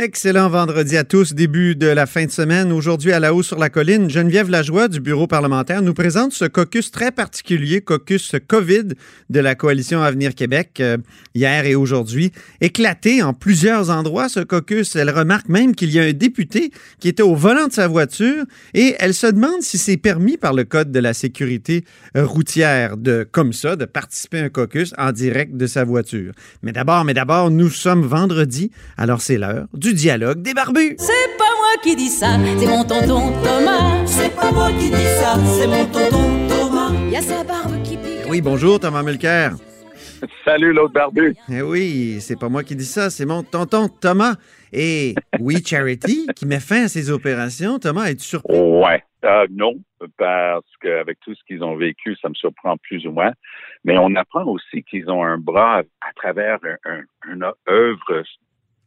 Excellent vendredi à tous, début de la fin de semaine. Aujourd'hui, à la haut sur la colline, Geneviève Lajoie du bureau parlementaire nous présente ce caucus très particulier, caucus COVID de la coalition Avenir Québec, euh, hier et aujourd'hui. Éclaté en plusieurs endroits, ce caucus. Elle remarque même qu'il y a un député qui était au volant de sa voiture et elle se demande si c'est permis par le Code de la sécurité routière de, comme ça, de participer à un caucus en direct de sa voiture. Mais d'abord, mais d'abord, nous sommes vendredi, alors c'est l'heure du du dialogue des barbus. C'est pas moi qui dis ça, c'est mon tonton Thomas. C'est pas moi qui dis ça, c'est mon tonton Thomas. Y a sa barbe qui pique. Oui, bonjour Thomas Mulcair. Salut l'autre barbu. Eh oui, c'est pas moi qui dis ça, c'est mon tonton Thomas. Et oui, Charity, qui met fin à ses opérations. Thomas, es-tu surpris? Ouais. Euh, non, parce qu'avec tout ce qu'ils ont vécu, ça me surprend plus ou moins. Mais on apprend aussi qu'ils ont un bras à travers un, une œuvre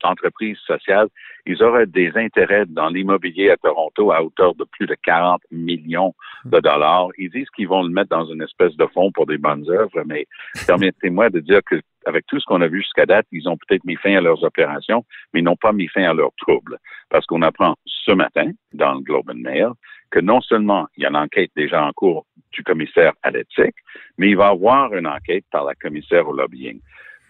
entreprises sociales, ils auraient des intérêts dans l'immobilier à Toronto à hauteur de plus de 40 millions de dollars. Ils disent qu'ils vont le mettre dans une espèce de fonds pour des bonnes œuvres, mais permettez-moi de dire que avec tout ce qu'on a vu jusqu'à date, ils ont peut-être mis fin à leurs opérations, mais ils n'ont pas mis fin à leurs troubles. Parce qu'on apprend ce matin dans le Globe and Mail que non seulement il y a une enquête déjà en cours du commissaire à l'éthique, mais il va y avoir une enquête par la commissaire au lobbying.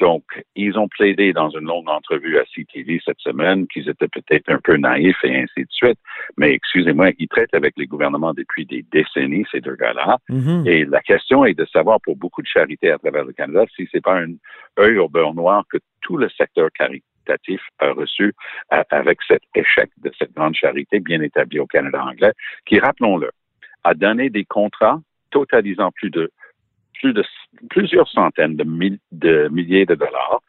Donc, ils ont plaidé dans une longue entrevue à CTV cette semaine qu'ils étaient peut-être un peu naïfs et ainsi de suite. Mais excusez-moi, ils traitent avec les gouvernements depuis des décennies, ces deux gars-là. Mhm. Et la question est de savoir pour beaucoup de charités à travers le Canada si c'est pas un œil au beurre noir que tout le secteur caritatif a reçu avec cet échec de cette grande charité bien établie au Canada anglais, qui, rappelons-le, a donné des contrats totalisant plus de de plusieurs centaines de, de milliers de dollars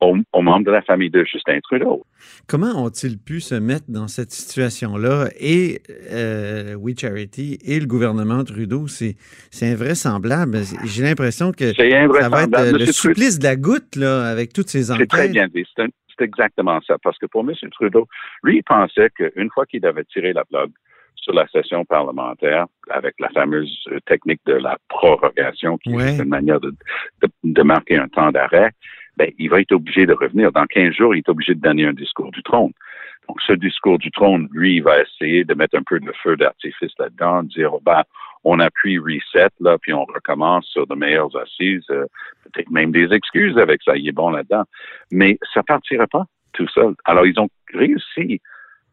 aux, membres de la famille de Justin Trudeau. Comment ont-ils pu se mettre dans cette situation-là? Et euh, We Charity et le gouvernement Trudeau, c'est invraisemblable. J'ai l'impression que ça va être euh, le supplice de la goutte là, avec toutes ces enquêtes. C'est très bien dit. C'est exactement ça. Parce que pour M. Trudeau, lui, il pensait qu'une fois qu'il avait tiré la plug, sur la session parlementaire avec la fameuse technique de la prorogation, qui est une manière de, de, marquer un temps d'arrêt, ben, il va être obligé de revenir. Dans 15 jours, il est obligé de donner un discours du trône. Donc, ce discours du trône, lui, il va essayer de mettre un peu de feu d'artifice là-dedans, de dire, ben, on appuie reset, là, puis on recommence sur de meilleures assises, euh, peut-être même des excuses avec ça, il est bon là-dedans. Mais ça partira pas tout seul. Alors, ils ont réussi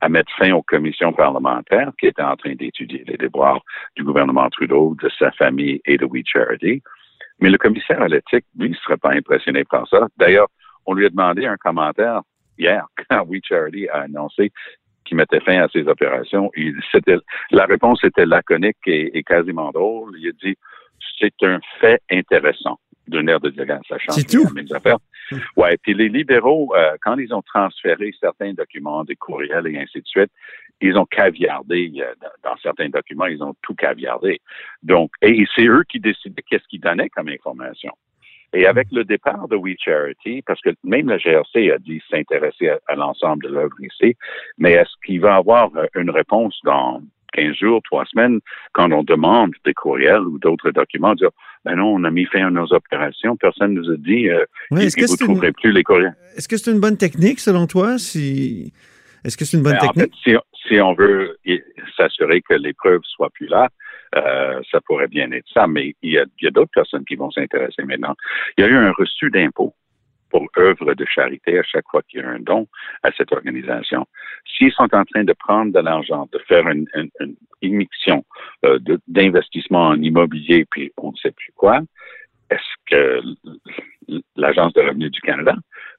à mettre fin aux commissions parlementaires qui étaient en train d'étudier les déboires du gouvernement Trudeau, de sa famille et de We Charity. Mais le commissaire à l'éthique, lui, ne serait pas impressionné par ça. D'ailleurs, on lui a demandé un commentaire hier quand We Charity a annoncé qu'il mettait fin à ses opérations. La réponse était laconique et quasiment drôle. Il a dit, c'est un fait intéressant d'une aire de dialogue. Ça change tout. mes affaires. Ouais. Puis les libéraux, euh, quand ils ont transféré certains documents, des courriels et ainsi de suite, ils ont caviardé euh, dans certains documents, ils ont tout caviardé. Donc, et c'est eux qui décidaient qu'est-ce qu'ils donnaient comme information. Et avec le départ de We Charity, parce que même la GRC a dit s'intéresser à, l'ensemble de l'œuvre ici, mais est-ce qu'il va avoir euh, une réponse dans 15 jours, 3 semaines, quand on demande des courriels ou d'autres documents, dire ben non, on a mis fin à nos opérations, personne ne nous a dit euh, oui, que vous ne trouverez plus les courriels. Est-ce que c'est une bonne technique selon toi? Si... Est-ce que c'est une bonne ben, technique? En fait, si, on veut s'assurer que les preuves soient plus là, euh, ça pourrait bien être ça, mais il y a, a d'autres personnes qui vont s'intéresser maintenant. Il y a eu un reçu d'impôt pour œuvre de charité à chaque fois qu'il y a un don à cette organisation. S'ils sont en train de prendre de l'argent, de faire une, une, euh, d'investissement en immobilier, puis on ne sait plus quoi, est-ce que l'Agence de revenus du Canada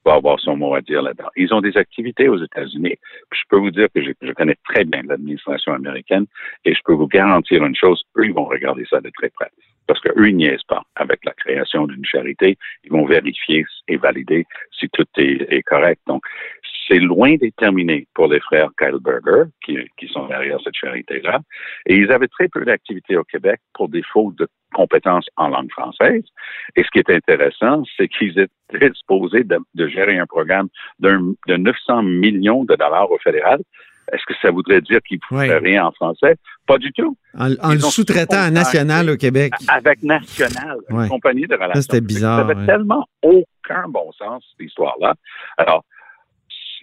va avoir son mot à dire là-dedans? Ils ont des activités aux États-Unis. Je peux vous dire que je, je connais très bien l'administration américaine et je peux vous garantir une chose, eux, ils vont regarder ça de très près parce qu'eux, ils niaisent pas avec la création d'une charité. Ils vont vérifier et valider si tout est, correct. Donc, c'est loin d'être terminé pour les frères Kyle Berger, qui, qui sont derrière cette charité-là. Et ils avaient très peu d'activités au Québec pour défaut de compétences en langue française. Et ce qui est intéressant, c'est qu'ils étaient disposés de, de, gérer un programme de 900 millions de dollars au fédéral est-ce que ça voudrait dire qu'ils ne feraient rien en français? Pas du tout. En, le sous-traitant à National au Québec. Avec National, une compagnie de relations. C'était bizarre. Ça n'avait tellement aucun bon sens, cette histoire-là. Alors,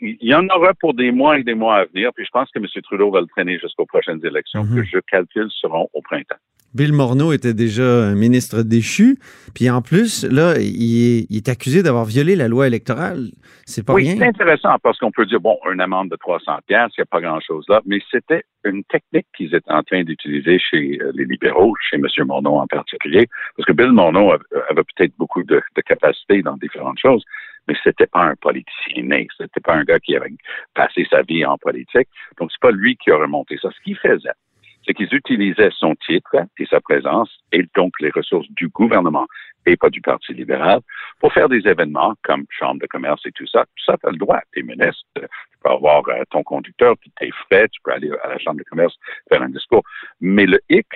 il y en aura pour des mois et des mois à venir, puis je pense que M. Trudeau va le traîner jusqu'aux prochaines élections, Mhm. que je calcule seront au printemps. Bill Morneau était déjà un ministre déchu. Puis en plus, là, il est, il est accusé d'avoir violé la loi électorale. C'est pas oui, rien. c'est intéressant parce qu'on peut dire, bon, une amende de 300 pièces, il n'y a pas grand-chose là, mais c'était une technique qu'ils étaient en train d'utiliser chez euh, les libéraux, chez M. Morneau en particulier, parce que Bill Morneau avait, peut-être beaucoup de, de capacités dans différentes choses, mais c'était pas un politicien né, c'était pas un gars qui avait passé sa vie en politique, donc c'est pas lui qui a remonté ça. Ce qu'il faisait, c'est qu'ils utilisaient son titre et sa présence et donc les ressources du gouvernement et pas du Parti libéral pour faire des événements comme Chambre de commerce et tout ça. Tout ça, tu as le droit. Tu es ministre, tu peux avoir euh, ton conducteur, tes frais, tu peux aller à la Chambre de commerce faire un discours. Mais le hic,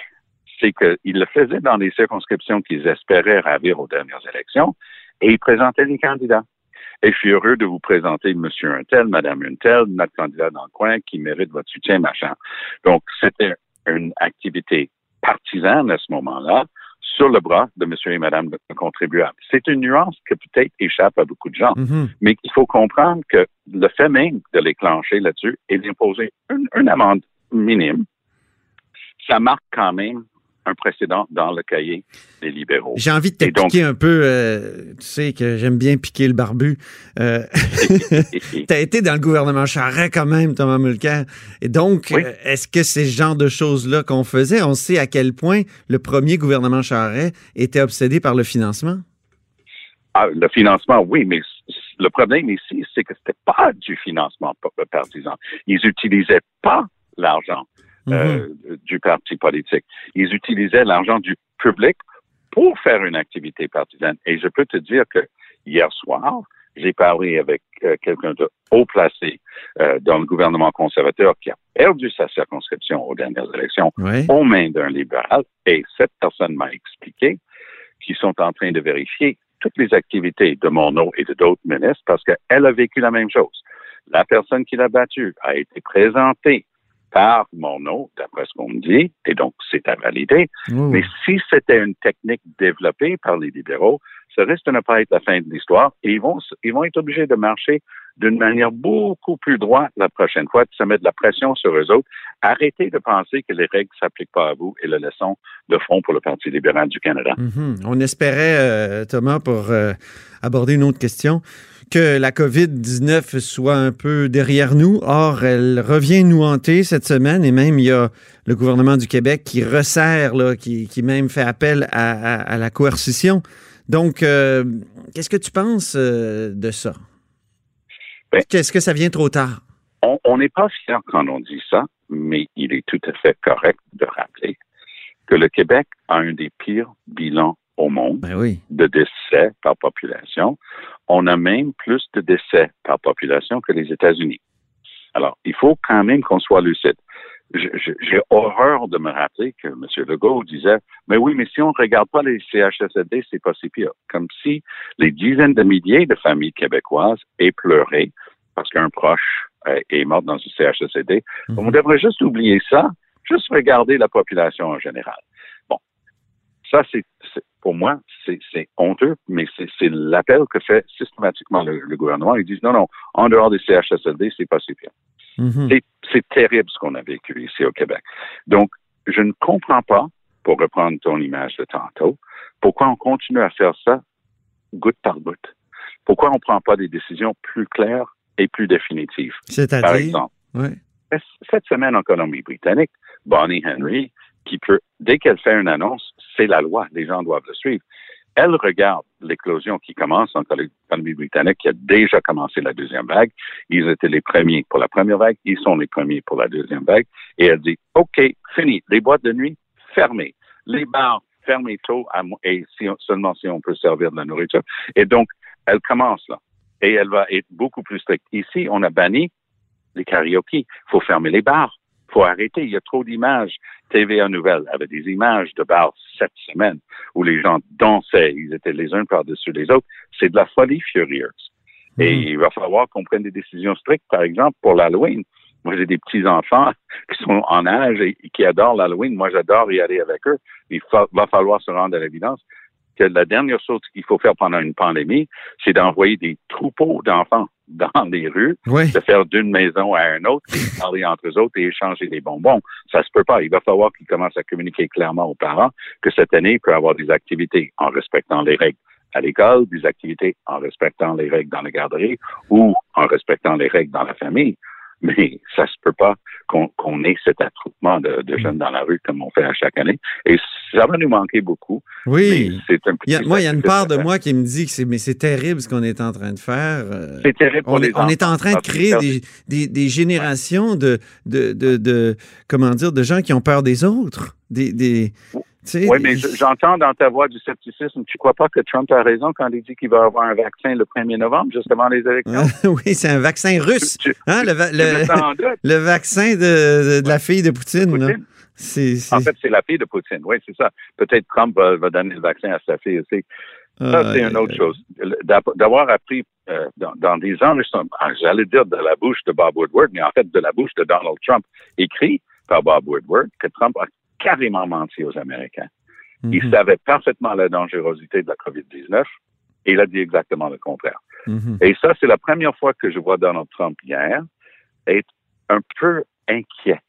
c'est qu'ils le faisaient dans des circonscriptions qu'ils espéraient ravir aux dernières élections et ils présentaient des candidats. Et je suis heureux de vous présenter Monsieur Untel, Madame Untel, notre candidat dans le coin qui mérite votre soutien, machin. Donc, c'était une activité partisane à ce moment-là sur le bras de monsieur et madame le contribuable. C'est une nuance qui peut-être échappe à beaucoup de gens, Mhm. mais il faut comprendre que le fait même de les clencher là-dessus et d'imposer une, une amende minime, ça marque quand même un précédent dans le cahier des libéraux. J'ai envie de te donc- piquer un peu. euh, tu sais que j'aime bien piquer le barbu. Euh, tu as été dans le gouvernement Charret quand même, Thomas Mulcair. Et donc, Oui. euh, est-ce que c'est ce genre de choses-là qu'on faisait? On sait à quel point le premier gouvernement Charret était obsédé par le financement. Ah, le financement, oui, mais le problème ici, c'est que c'était pas du financement pa- partisan. Ils utilisaient pas l'argent euh, du parti politique. Ils utilisaient l'argent du public pour faire une activité partisane. Et je peux te dire que hier soir, j'ai parlé avec euh, quelqu'un de haut placé euh, dans le gouvernement conservateur qui a perdu sa circonscription aux dernières élections Oui. aux mains d'un libéral. Et cette personne m'a expliqué qu'ils sont en train de vérifier toutes les activités de Monod et de d'autres ministres parce qu'elle a vécu la même chose. La personne qui l'a battu a été présentée par Monod, d'après ce qu'on me dit, et donc c'est à valider. Mais si c'était une technique développée par les libéraux, ça risque de ne pas être la fin de l'histoire et ils vont, ils vont être obligés de marcher d'une manière beaucoup plus droite la prochaine fois, puis ça met de la pression sur eux autres. Arrêtez de penser que les règles ne s'appliquent pas à vous et le laissons de front pour le Parti libéral du Canada. Mhm. On espérait, euh, Thomas, pour euh, aborder une autre question, que la COVID-19 soit un peu derrière nous. Or, elle revient nous hanter cette semaine et même il y a le gouvernement du Québec qui resserre, là, qui, qui même fait appel à, à- à la coercition. Donc, euh, qu'est-ce que tu penses euh, de ça? Ben- Est-ce que ça vient trop tard? On on n'est pas fier quand on dit ça, mais il est tout à fait correct de rappeler que le Québec a un des pires bilans au monde Ben oui. de décès par population. On a même plus de décès par population que les États-Unis. Alors, il faut quand même qu'on soit lucide. J'ai horreur de me rappeler que M. Legault disait, mais oui, mais si on ne regarde pas les CHSLD, c'est pas si pire. Comme si les dizaines de milliers de familles québécoises aient pleuré parce qu'un proche euh, est mort dans une CHSLD. Mhm. On devrait juste oublier ça, juste regarder la population en général. Ça, c'est pour moi, c'est honteux, mais c'est l'appel que fait systématiquement le, le gouvernement. Ils disent non, non, en dehors des CHSLD, c'est pas si pire. Mhm. C'est- C'est terrible ce qu'on a vécu ici au Québec. Donc, je ne comprends pas, pour reprendre ton image de tantôt, pourquoi on continue à faire ça goutte par goutte. Pourquoi on ne prend pas des décisions plus claires et plus définitives? Par C'est-à-dire? exemple, Ouais. cette semaine en Colombie-Britannique, Bonnie Henry, qui peut, dès qu'elle fait une annonce, c'est la loi, les gens doivent le suivre. Elle regarde l'éclosion qui commence en Colombie-Britannique, qui a déjà commencé la deuxième vague. Ils étaient les premiers pour la première vague, ils sont les premiers pour la deuxième vague. Et elle dit, OK, fini, les boîtes de nuit fermées, les bars fermés tôt, à et si seulement si on peut servir de la nourriture. Et donc, elle commence là. Et elle va être beaucoup plus stricte. Ici, on a banni les karaokés. Il faut fermer les bars. Il faut arrêter. Il y a trop d'images. TVA Nouvelle avait des images de bars cette semaine où les gens dansaient. Ils étaient les uns par-dessus les autres. C'est de la folie furieuse. Et Mhm. il va falloir qu'on prenne des décisions strictes, par exemple, pour l'Halloween. Moi, j'ai des petits-enfants qui sont en âge et qui adorent l'Halloween. Moi, j'adore y aller avec eux. Il fa- va falloir se rendre à l'évidence. Que la dernière chose qu'il faut faire pendant une pandémie, c'est d'envoyer des troupeaux d'enfants dans les rues, Oui. de faire d'une maison à une autre, et parler entre eux autres et échanger des bonbons. Ça se peut pas. Il va falloir qu'ils commencent à communiquer clairement aux parents que cette année, il peut avoir des activités en respectant les règles à l'école, des activités en respectant les règles dans la garderie ou en respectant les règles dans la famille. Mais ça se peut pas qu'on ait cet attroupement de, de jeunes dans la rue comme on fait à chaque année. Et ça va nous manquer beaucoup. Oui. c'est un a- moi, il y a une part de moi qui me dit que c'est mais c'est terrible ce qu'on est en train de faire. euh, C'est terrible pour on, les on est en train de que créer des, des, des générations de, de, de, de- comment dire de gens qui ont peur des autres. Des, Oui, mais je- j'entends dans ta voix du scepticisme. Tu crois pas que Trump a raison quand il dit qu'il va avoir un vaccin le 1er novembre, juste avant les élections? oui, c'est un vaccin russe. Tu- tu- Hein, le, va- vaccin de, de, de la fille de Poutine. Poutine? En fait, c'est la fille de Poutine. Oui, c'est ça. Peut-être Trump va, va donner le vaccin à sa fille aussi. Ça, c'est une autre chose. D'avoir appris euh, dans, dans des enregistrements, ah, j'allais dire de la bouche de Bob Woodward, mais en fait de la bouche de Donald Trump, écrit par Bob Woodward, que Trump a carrément menti aux Américains. Il mhm, savait parfaitement la dangerosité de la COVID-19 et il a dit exactement le contraire. mhm. Et ça, c'est la première fois que je vois Donald Trump hier être un peu inquiet.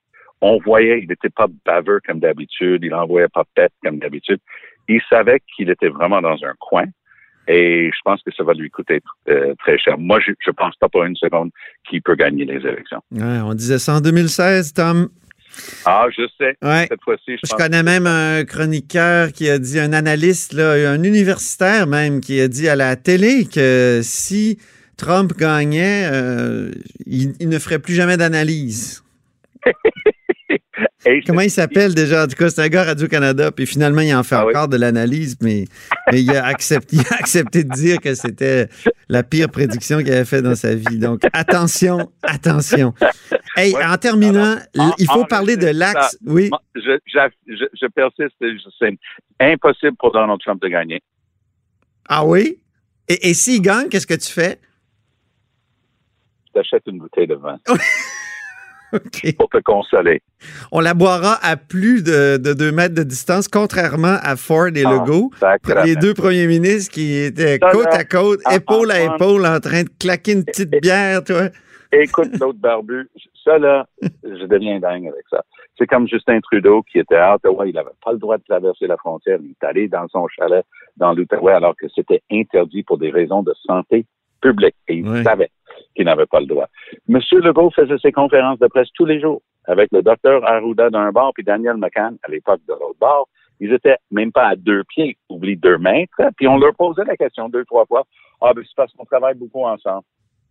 On voyait, il n'était pas baveux comme d'habitude, il n'envoyait pas pète comme d'habitude. Il savait qu'il était vraiment dans un coin et je pense que ça va lui coûter euh, très cher. Moi, je ne pense pas pour une seconde qu'il peut gagner les élections. Ouais, on disait ça en 2016, Tom. Ah, je sais. Ouais. Cette fois-ci, je, Je pense connais que- même un chroniqueur qui a dit, un analyste, là, un universitaire même, qui a dit à la télé que si Trump gagnait, euh, il, il ne ferait plus jamais d'analyse. Comment il s'appelle déjà? En tout cas, c'est un gars Radio-Canada, puis finalement, il en fait Ah oui. encore de l'analyse, mais, mais il, a accepté, il a accepté de dire que c'était la pire prédiction qu'il avait fait dans sa vie. Donc, attention, attention. Hey, Ouais. en terminant, En- il faut en parler de l'axe. Oui. Je, j'a- je, je persiste. C'est impossible pour Donald Trump de gagner. Ah oui? Et, et s'il gagne, qu'est-ce que tu fais? T'achètes une bouteille de vin Pour te consoler. On la boira à plus de, de deux mètres de distance, contrairement à Ford et Ah, Legault, les deux premiers ministres qui étaient côte à côte, ah, épaule à épaule, en train de claquer une petite bière, toi. Écoute l'autre barbu. Ça, là, je deviens dingue avec ça. C'est comme Justin Trudeau qui était à Ottawa. Il n'avait pas le droit de traverser la frontière. Il est allé dans son chalet dans l'Outaouais alors que c'était interdit pour des raisons de santé publique. Et il savait qu'il n'avait pas le droit. Monsieur Legault faisait ses conférences de presse tous les jours avec le docteur Arruda d'un bord puis Daniel McCann à l'époque de l'autre bord. Ils étaient même pas à deux pieds, oublie deux mètres. Puis on leur posait la question deux, trois fois. Ah, ben, c'est parce qu'on travaille beaucoup ensemble.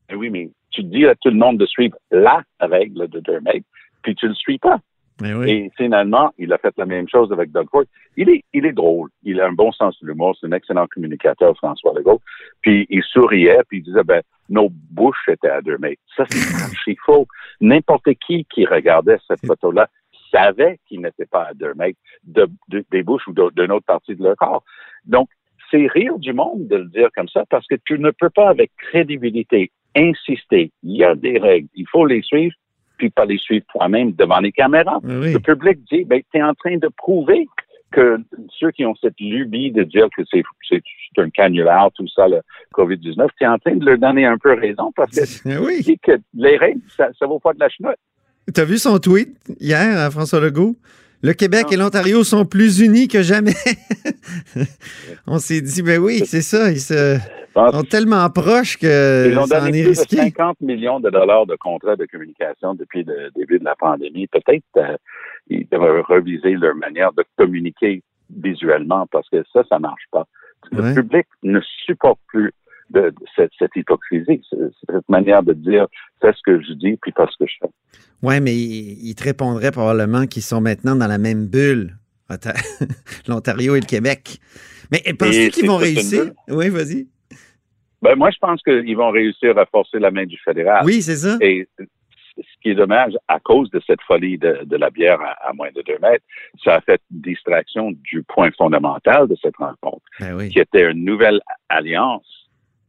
Ben oui, mais tu dis à tout le monde de suivre la règle de deux mètres, puis tu le suis pas. Oui. Et finalement, il a fait la même chose avec Doug Ford. Il est, il est drôle. Il a un bon sens de l'humour. C'est un excellent communicateur, François Legault. Puis il souriait, puis il disait, ben, nos bouches étaient à deux mètres. Ça, c'est faux. N'importe qui qui regardait cette photo-là savait qu'il n'était pas à deux mètres de, de- des bouches ou d'une autre partie de leur corps. Donc, c'est rire du monde de le dire comme ça parce que tu ne peux pas avec crédibilité insister. Il y a des règles. Il faut les suivre, puis pas les suivre toi-même devant les caméras. Oui. Le public dit, ben, tu es en train de prouver que ceux qui ont cette lubie de dire que c'est c'est- c'est un canular, tout ça, le COVID-19, tu es en train de leur donner un peu raison parce que oui. dis que les règles, ça, ça vaut pas de la chenoute. T'as vu son tweet hier à François Legault? Le Québec et l'Ontario sont plus unis que jamais. On s'est dit, ben oui, c'est ça. Ils se- Bon, sont tellement proches que Ils ont ça en est plus risqué. de 50 millions de dollars de contrats de communication depuis le début de la pandémie. Peut-être euh, ils devraient reviser leur manière de communiquer visuellement parce que ça, ça marche pas. Le Ouais. public ne supporte plus de, cette, cette hypocrisie, ce- cette manière de dire fais ce que je dis puis pas ce que je fais. Oui, mais ils te répondraient probablement qu'ils sont maintenant dans la même bulle, Onta- l'Ontario et le Québec. Mais penses-tu qu'ils vont une réussir? Oui, vas-y. Ben, moi, je pense qu'ils vont réussir à forcer la main du fédéral. Oui, c'est ça. Et ce qui est dommage, à cause de cette folie de, de la bière à, à moins de deux mètres, ça a fait distraction du point fondamental de cette rencontre, Ben oui. qui était une nouvelle alliance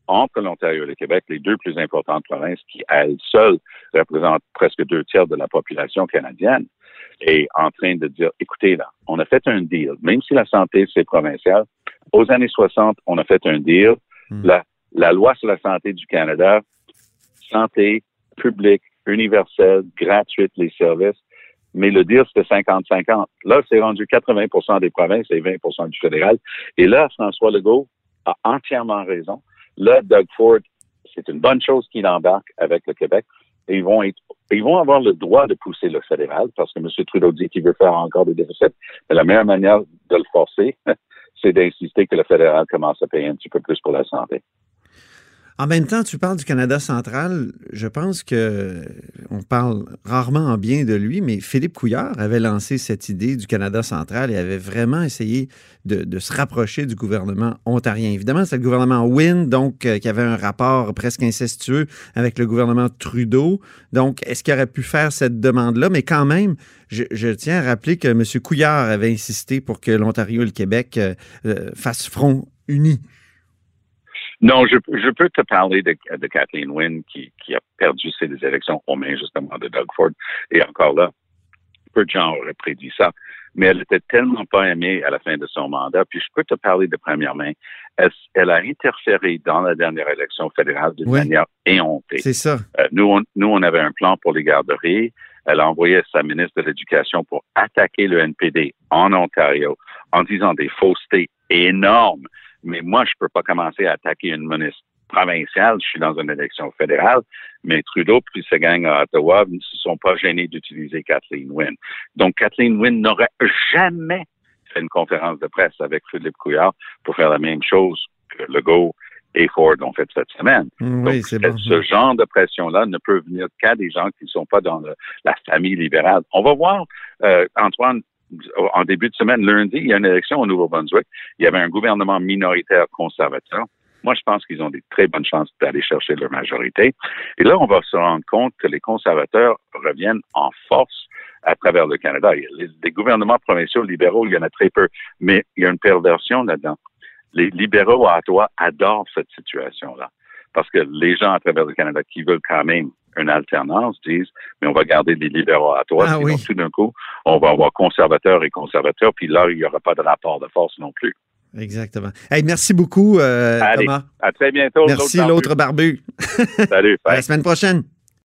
entre l'Ontario et le Québec, les deux plus importantes provinces qui, à elles seules, représentent presque deux tiers de la population canadienne, et en train de dire, écoutez, là, on a fait un deal, même si la santé, c'est provincial, Aux années 60, on a fait un deal. Hmm. La, la loi sur la santé du Canada, santé publique, universelle, gratuite, les services. Mais le deal, c'était 50-50. Là, c'est rendu 80 des provinces et 20 du fédéral. Et là, François Legault a entièrement raison. Là, Doug Ford, c'est une bonne chose qu'il embarque avec le Québec. Et ils vont être, ils vont avoir le droit de pousser le fédéral parce que M. Trudeau dit qu'il veut faire encore des déficits. Mais la meilleure manière de le forcer, c'est d'insister que le fédéral commence à payer un petit peu plus pour la santé. En même temps, tu parles du Canada central. Je pense que on parle rarement en bien de lui, mais Philippe Couillard avait lancé cette idée du Canada central et avait vraiment essayé de, se rapprocher du gouvernement ontarien. Évidemment, c'est le gouvernement Wynne, donc euh, qui avait un rapport presque incestueux avec le gouvernement Trudeau. Donc, est-ce qu'il aurait pu faire cette demande-là? Mais quand même, je, tiens à rappeler que M. Couillard avait insisté pour que l'Ontario et le Québec euh, euh, fassent front uni. Non, je, je peux te parler de, de Kathleen Wynne qui, qui a perdu ses élections aux mains justement de Doug Ford. Et encore là, peu de gens auraient prédit ça. Mais elle était tellement pas aimée à la fin de son mandat. Puis je peux te parler de première main. Elle, elle a interféré dans la dernière élection fédérale d'une manière éhontée. C'est ça. Euh, nous, on, nous, on avait un plan pour les garderies. Elle a envoyé sa ministre de l'Éducation pour attaquer le NPD en Ontario en disant des faussetés énormes mais moi, je peux pas commencer à attaquer une ministre provinciale. Je suis dans une élection fédérale. Mais Trudeau puis sa gang à Ottawa ne se sont pas gênés d'utiliser Kathleen Wynne. Donc, Kathleen Wynne n'aurait jamais fait une conférence de presse avec Philippe Couillard pour faire la même chose que Legault et Ford ont fait cette semaine. Oui, bon. Ce genre de pression-là ne peut venir qu'à des gens qui ne sont pas dans la famille libérale. On va voir, euh, Antoine, en début de semaine, lundi, il y a une élection au Nouveau-Brunswick. Il y avait un gouvernement minoritaire conservateur. Moi, je pense qu'ils ont des très bonnes chances d'aller chercher leur majorité. Et là, on va se rendre compte que les conservateurs reviennent en force à travers le Canada. Les, gouvernements provinciaux libéraux, il y en a très peu, mais il y a une perversion là-dedans. Les libéraux à Ottawa adorent cette situation-là parce que les gens à travers le Canada qui veulent quand même une alternance disent, mais on va garder des libéraux à toi. Ah, tout d'un coup, on va avoir conservateurs et conservateurs, puis là, il n'y aura pas de rapport de force non plus. Exactement. merci beaucoup, euh, Allez, Thomas. À très bientôt. Merci, l'autre barbu. Salut. à la semaine prochaine.